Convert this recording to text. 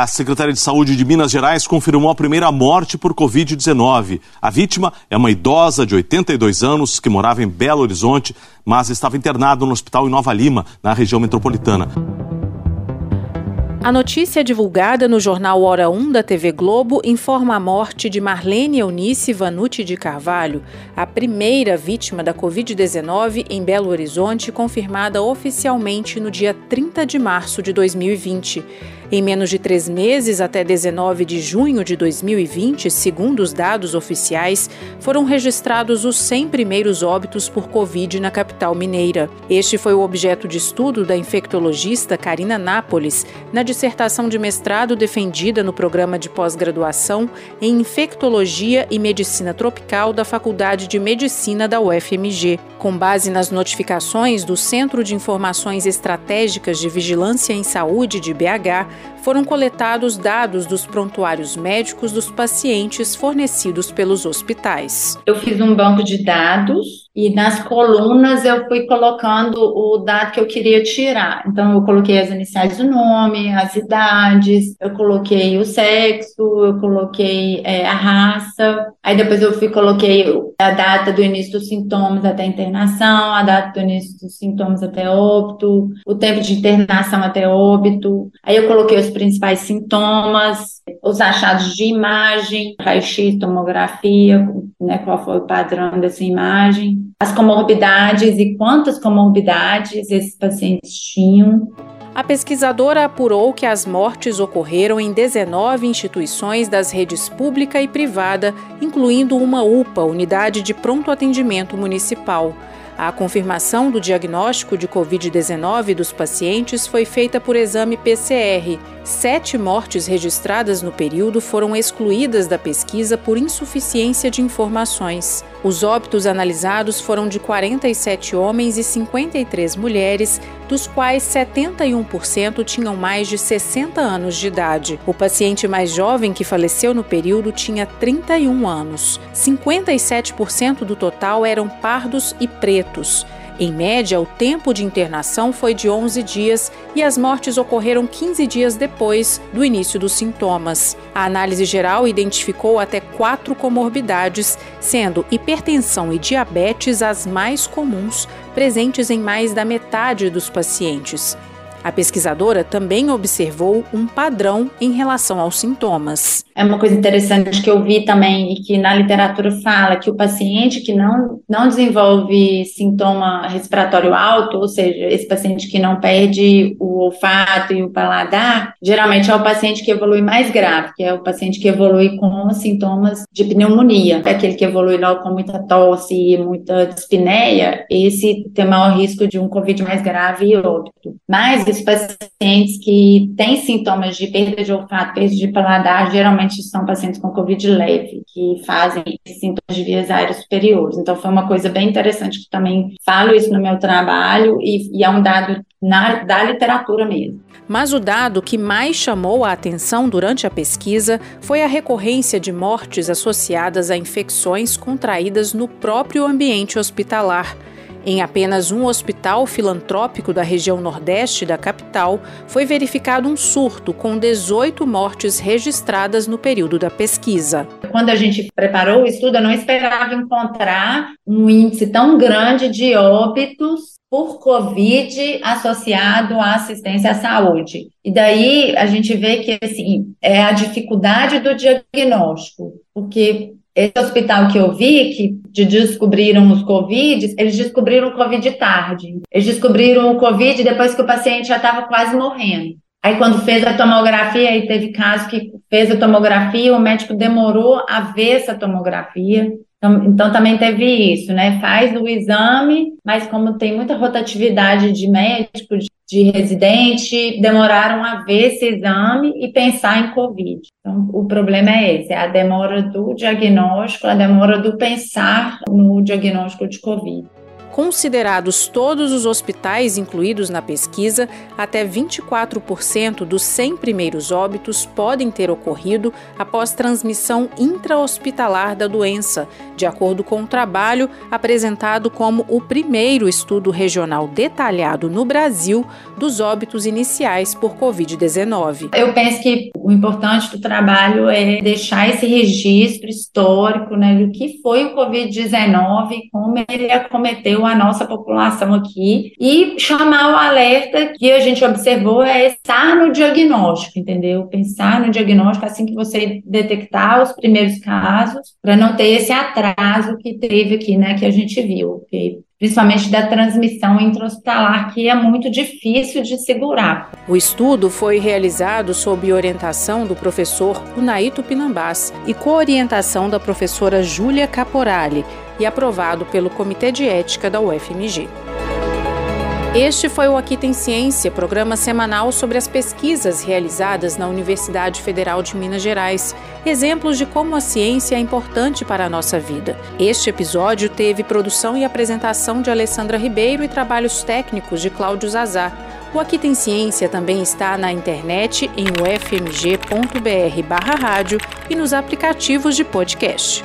A Secretaria de Saúde de Minas Gerais confirmou a primeira morte por Covid-19. A vítima é uma idosa de 82 anos que morava em Belo Horizonte, mas estava internada no hospital em Nova Lima, na região metropolitana. A notícia divulgada no jornal Hora 1 da TV Globo informa a morte de Marlene Eunice Vanucci de Carvalho, a primeira vítima da Covid-19 em Belo Horizonte, confirmada oficialmente no dia 30 de março de 2020. Em menos de três meses, até 19 de junho de 2020, segundo os dados oficiais, foram registrados os 100 primeiros óbitos por Covid na capital mineira. Este foi o objeto de estudo da infectologista Karina Nápoles na dissertação de mestrado defendida no programa de pós-graduação em Infectologia e Medicina Tropical da Faculdade de Medicina da UFMG. Com base nas notificações do Centro de Informações Estratégicas de Vigilância em Saúde de BH, foram coletados dados dos prontuários médicos dos pacientes fornecidos pelos hospitais. Eu fiz um banco de dados e nas colunas eu fui colocando o dado que eu queria tirar. Então eu coloquei as iniciais do nome, as idades, eu coloquei o sexo, eu coloquei é, a raça. Aí depois eu fui coloquei a data do início dos sintomas até a internação, a data do início dos sintomas até óbito, o tempo de internação até óbito. Aí eu coloquei os principais sintomas, os achados de imagem, raio-x, tomografia, né, qual foi o padrão dessa imagem, as comorbidades e quantas comorbidades esses pacientes tinham. A pesquisadora apurou que as mortes ocorreram em 19 instituições das redes pública e privada, incluindo uma UPA, Unidade de Pronto Atendimento Municipal. A confirmação do diagnóstico de Covid-19 dos pacientes foi feita por exame PCR. Sete mortes registradas no período foram excluídas da pesquisa por insuficiência de informações. Os óbitos analisados foram de 47 homens e 53 mulheres, dos quais 71% tinham mais de 60 anos de idade. O paciente mais jovem que faleceu no período tinha 31 anos. 57% do total eram pardos e pretos. Em média, o tempo de internação foi de 11 dias e as mortes ocorreram 15 dias depois do início dos sintomas. A análise geral identificou até quatro comorbidades, sendo hipertensão e diabetes as mais comuns, presentes em mais da metade dos pacientes. A pesquisadora também observou um padrão em relação aos sintomas. É uma coisa interessante que eu vi também e que na literatura fala que o paciente que não, não desenvolve sintoma respiratório alto, ou seja, esse paciente que não perde o olfato e o paladar, geralmente é o paciente que evolui mais grave, que é o paciente que evolui com sintomas de pneumonia. É aquele que evolui logo com muita tosse e muita dispneia, esse tem maior risco de um COVID mais grave e óbito. Mas os pacientes que têm sintomas de perda de olfato, perda de paladar, geralmente são pacientes com Covid leve, que fazem sintomas de vias aéreas superiores. Então, foi uma coisa bem interessante que também falo isso no meu trabalho e, e é um dado na, da literatura mesmo. Mas o dado que mais chamou a atenção durante a pesquisa foi a recorrência de mortes associadas a infecções contraídas no próprio ambiente hospitalar. Em apenas um hospital filantrópico da região nordeste da capital, foi verificado um surto com 18 mortes registradas no período da pesquisa. Quando a gente preparou o estudo, eu não esperava encontrar um índice tão grande de óbitos por Covid associado à assistência à saúde. E daí a gente vê que assim, é a dificuldade do diagnóstico, porque esse hospital que eu vi, que descobriram os Covid, eles descobriram o Covid tarde. Eles descobriram o Covid depois que o paciente já estava quase morrendo. Aí, quando fez a tomografia, aí teve caso que fez a tomografia, o médico demorou a ver essa tomografia. Então, então, também teve isso, né? Faz o exame, mas como tem muita rotatividade de médico, de, de residente, demoraram a ver esse exame e pensar em Covid. Então, o problema é esse, é a demora do diagnóstico, a demora do pensar no diagnóstico de Covid. Considerados todos os hospitais incluídos na pesquisa, até 24% dos 100 primeiros óbitos podem ter ocorrido após transmissão intra-hospitalar da doença, de acordo com o trabalho apresentado como o primeiro estudo regional detalhado no Brasil dos óbitos iniciais por Covid-19. Eu penso que o importante do trabalho é deixar esse registro histórico né, do que foi o Covid-19, como ele acometeu a nossa população aqui e chamar o alerta que a gente observou é estar no diagnóstico, entendeu? Pensar no diagnóstico assim que você detectar os primeiros casos, para não ter esse atraso que teve aqui, né, que a gente viu, que principalmente da transmissão intra-hospitalar, que é muito difícil de segurar. O estudo foi realizado sob orientação do professor Unaito Pinambás e com orientação da professora Júlia Caporali e aprovado pelo Comitê de Ética da UFMG. Este foi o Aqui Tem Ciência, programa semanal sobre as pesquisas realizadas na Universidade Federal de Minas Gerais, exemplos de como a ciência é importante para a nossa vida. Este episódio teve produção e apresentação de Alessandra Ribeiro e trabalhos técnicos de Cláudio Zazar. O Aqui Tem Ciência também está na internet em ufmg.br/rádio e nos aplicativos de podcast.